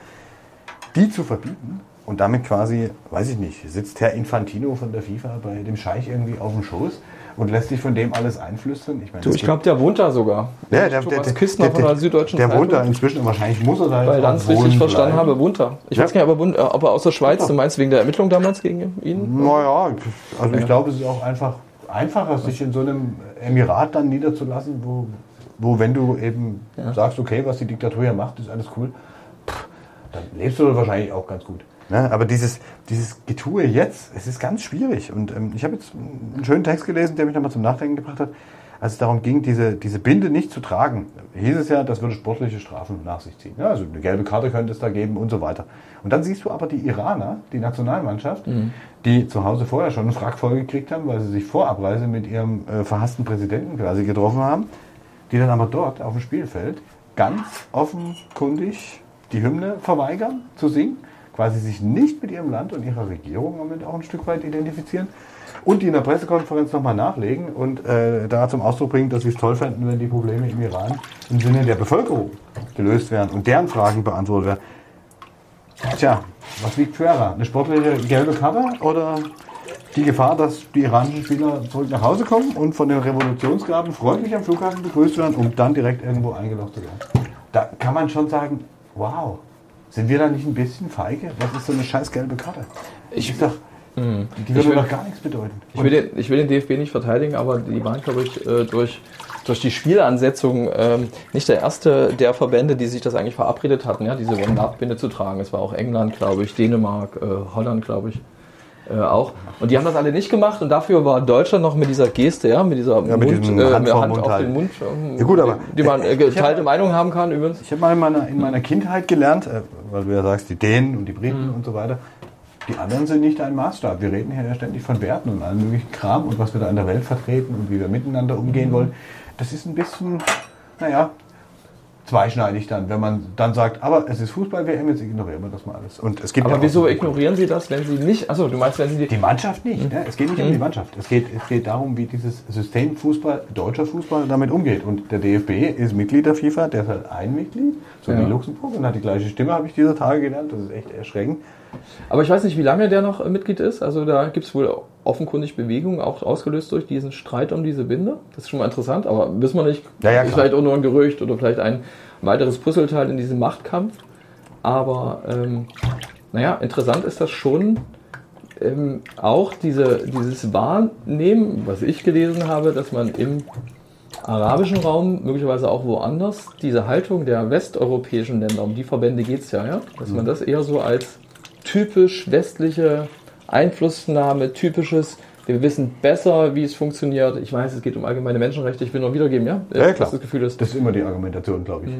Die zu verbieten und damit quasi, weiß ich nicht, sitzt Herr Infantino von der FIFA bei dem Scheich irgendwie auf dem Schoß und lässt sich von dem alles einflüstern. Ich, meine, Du, ich glaube, der wohnt da sogar. ja, der, der, Küstner der, von der der, Süddeutschen der wohnt da inzwischen und wahrscheinlich muss er da Weil auch richtig verstanden bleiben. habe, wohnt er. Ich Ja. weiß gar nicht, ob er, ob aus der Schweiz, du meinst wegen der Ermittlung damals gegen ihn? Naja, also ich glaube, es ist auch einfach einfacher, sich in so einem Emirat dann niederzulassen, wo, wo wenn du eben sagst, okay, was die Diktatur hier macht, ist alles cool, pff, dann lebst du dort wahrscheinlich auch ganz gut. Ne? Aber dieses, dieses Getue jetzt, es ist ganz schwierig. Und ähm, ich habe jetzt einen schönen Text gelesen, der mich nochmal zum Nachdenken gebracht hat. Als es darum ging, diese, diese Binde nicht zu tragen, hieß es ja, das würde sportliche Strafen nach sich ziehen. Ja, also eine gelbe Karte könnte es da geben und so weiter. Und dann siehst du aber die Iraner, die Nationalmannschaft, die zu Hause vorher schon einen Frack vollgekriegt haben, weil sie sich vor Abreise mit ihrem äh, verhassten Präsidenten quasi getroffen haben, die dann aber dort auf dem Spielfeld ganz offenkundig die Hymne verweigern zu singen, quasi sich nicht mit ihrem Land und ihrer Regierung damit auch ein Stück weit identifizieren und die in der Pressekonferenz nochmal nachlegen und äh, da zum Ausdruck bringen, dass sie es toll fänden, wenn die Probleme im Iran im Sinne der Bevölkerung gelöst werden und deren Fragen beantwortet werden. Tja, was liegt schwerer? Eine sportliche gelbe Karte oder die Gefahr, dass die iranischen Spieler zurück nach Hause kommen und von den Revolutionsgraben freundlich am Flughafen begrüßt werden, um dann direkt irgendwo eingelocht zu werden? Da kann man schon sagen, wow, sind wir da nicht ein bisschen feige? Was ist so eine scheiß gelbe Karte? Ich- Ich sag, die würde will- doch gar nichts bedeuten. Ich will, den, ich will den DFB nicht verteidigen, aber die waren, glaube ich, äh, durch, durch die Spielansetzung ähm, nicht der erste der Verbände, die sich das eigentlich verabredet hatten, ja, diese One-Love-Binde zu tragen. Es war auch England, glaube ich, Dänemark, äh, Holland, glaube ich. Äh, auch. Und die haben das alle nicht gemacht und dafür war Deutschland noch mit dieser Geste, ja, mit dieser Ja, mit Hand äh, vorm Hand Mund auf halten. den Mund, ähm, Ja, gut, aber- die man äh, geteilte Meinung haben kann übrigens. Ich habe mal in meiner, in meiner Kindheit gelernt, äh, weil du ja sagst, die Dänen und die Briten und so weiter, die anderen sind nicht ein Maßstab. Wir reden hier ja ständig von Werten und allem möglichen Kram und was wir da in der Welt vertreten und wie wir miteinander umgehen wollen. Das ist ein bisschen, naja, zweischneidig dann, wenn man dann sagt, aber es ist Fußball-WM, jetzt ignorieren wir das mal alles. Und es gibt ja Aber auch- wieso ignorieren Sie das, wenn Sie nicht, achso, du meinst, wenn Sie die, Die Mannschaft nicht. Ne? Es geht nicht um die Mannschaft. Es geht, es geht darum, wie dieses System Fußball, deutscher Fußball damit umgeht. Und der DFB ist Mitglied der FIFA, der ist halt ein Mitglied, so Ja. wie Luxemburg und hat die gleiche Stimme, habe ich dieser Tage gelernt. Das ist echt erschreckend. Aber ich weiß nicht, wie lange der noch äh, Mitglied ist. Also da gibt es wohl offenkundig Bewegungen, auch ausgelöst durch diesen Streit um diese Binde. Das ist schon mal interessant, aber wissen wir nicht. Ja, ja, vielleicht auch nur ein Gerücht oder vielleicht ein weiteres Puzzleteil in diesem Machtkampf. Aber ähm, naja, interessant ist das schon ähm, auch diese, dieses Wahrnehmen, was ich gelesen habe, dass man im arabischen Raum, möglicherweise auch woanders, diese Haltung der westeuropäischen Länder, um die Verbände geht es ja, ja, dass man das eher so als typisch westliche Einflussnahme, typisches, wir wissen besser, wie es funktioniert. Ich weiß, es geht um allgemeine Menschenrechte, ich will nur wiedergeben, ja? Ja, klar. Das Gefühl ist. Das ist immer die Argumentation, glaube ich.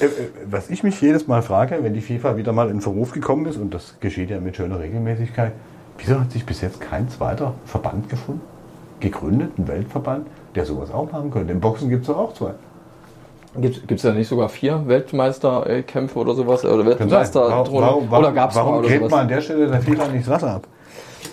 Äh, äh, Was ich mich jedes Mal frage, wenn die FIFA wieder mal in Verruf gekommen ist, und das geschieht ja mit schöner Regelmäßigkeit, wieso hat sich bis jetzt kein zweiter Verband gefunden? gegründeten Weltverband, der sowas auch machen könnte. Im Boxen gibt es doch auch zwei. Gibt es da nicht sogar vier Weltmeisterkämpfe oder sowas? Oder Weltmeister warum, warum, warum, oder gab es Warum gräbt man an der Stelle der Fehler nicht das Wasser ab?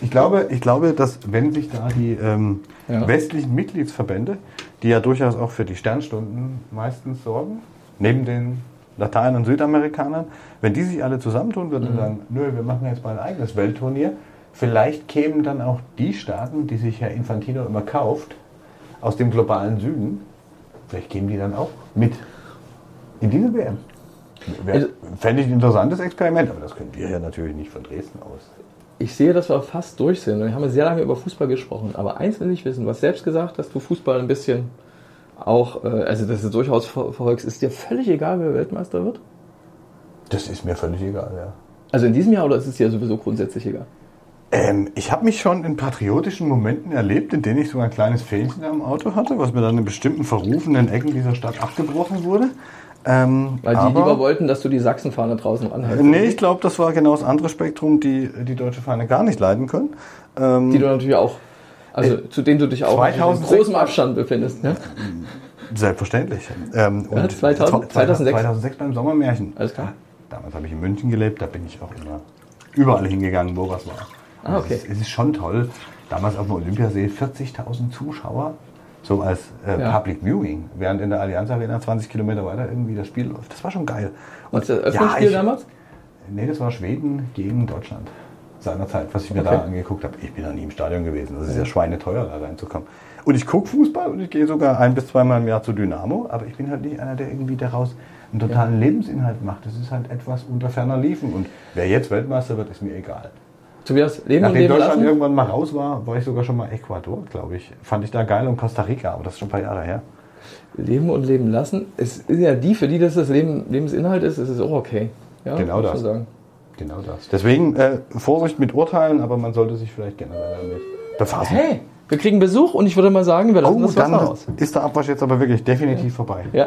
Ich glaube, ich glaube, dass wenn sich da die ähm, Ja. westlichen Mitgliedsverbände, die ja durchaus auch für die Sternstunden meistens sorgen, neben den Latein- und Südamerikanern, wenn die sich alle zusammentun würden Mhm. und sagen, nö, wir machen jetzt mal ein eigenes Weltturnier, vielleicht kämen dann auch die Staaten, die sich Herr Infantino immer kauft, aus dem globalen Süden, vielleicht kämen die dann auch mit in diese WM. Also- Fände ich ein interessantes Experiment, aber das können wir ja natürlich nicht von Dresden aus. Ich sehe, dass wir fast durch sind. Wir haben ja sehr lange über Fußball gesprochen. Aber eins will ich wissen. Du hast selbst gesagt, dass du Fußball ein bisschen auch, äh, also dass du durchaus ver verfolgst. Ist dir völlig egal, wer Weltmeister wird? Das ist mir völlig egal, ja. Also in diesem Jahr oder ist es dir sowieso grundsätzlich egal? Ähm, ich habe mich schon in patriotischen Momenten erlebt, in denen ich so ein kleines Fähnchen am Auto hatte, was mir dann in bestimmten verrufenen Ecken dieser Stadt abgebrochen wurde. Ähm, Weil die aber- lieber wollten, dass du die Sachsenfahne draußen anhältst. Nee, ich glaube, das war genau das andere Spektrum, die die deutsche Fahne gar nicht leiden können. Ähm, Die du natürlich auch, also zu denen du dich auch in 2006 großem Abstand befindest. Ne? Selbstverständlich. Ähm, Ja, 2000 2006? 2006 beim Sommermärchen. Alles klar. Damals habe ich in München gelebt, da bin ich auch immer überall hingegangen, wo was war. Ah, okay. Es, ist, es ist schon toll. Damals auf dem Olympiasee 40.000 Zuschauer, so als äh, Ja. Public Viewing, während in der Allianz Arena 20 Kilometer weiter irgendwie das Spiel läuft. Das war schon geil. Und das Öffnungsspiel ich- damals? Nee, das war Schweden gegen Deutschland seinerzeit, was ich mir Okay. da angeguckt habe. Ich bin noch nie im Stadion gewesen. Das ist ja schweineteuer, da reinzukommen. Und ich gucke Fußball und ich gehe sogar ein bis zweimal im Jahr zu Dynamo, aber ich bin halt nicht einer, der irgendwie daraus einen totalen Lebensinhalt macht. Das ist halt etwas unter ferner Liefen. Und wer jetzt Weltmeister wird, ist mir egal. Tobias, leben und Nachdem leben Deutschland lassen? irgendwann mal raus war, war ich sogar schon mal Ecuador, glaube ich. Fand ich da geil und Costa Rica, aber das ist schon ein paar Jahre her. Leben und leben lassen. Es ist ja die, für die das das Leben, Lebensinhalt ist, ist es auch okay. Ja, Genau das. Genau das. Deswegen äh, Vorsicht mit Urteilen, aber man sollte sich vielleicht generell damit befassen. Hey, wir kriegen Besuch und ich würde mal sagen, wir lassen Oh, das Wasser dann aus. ist der Abwasch jetzt aber wirklich definitiv vorbei. Ja.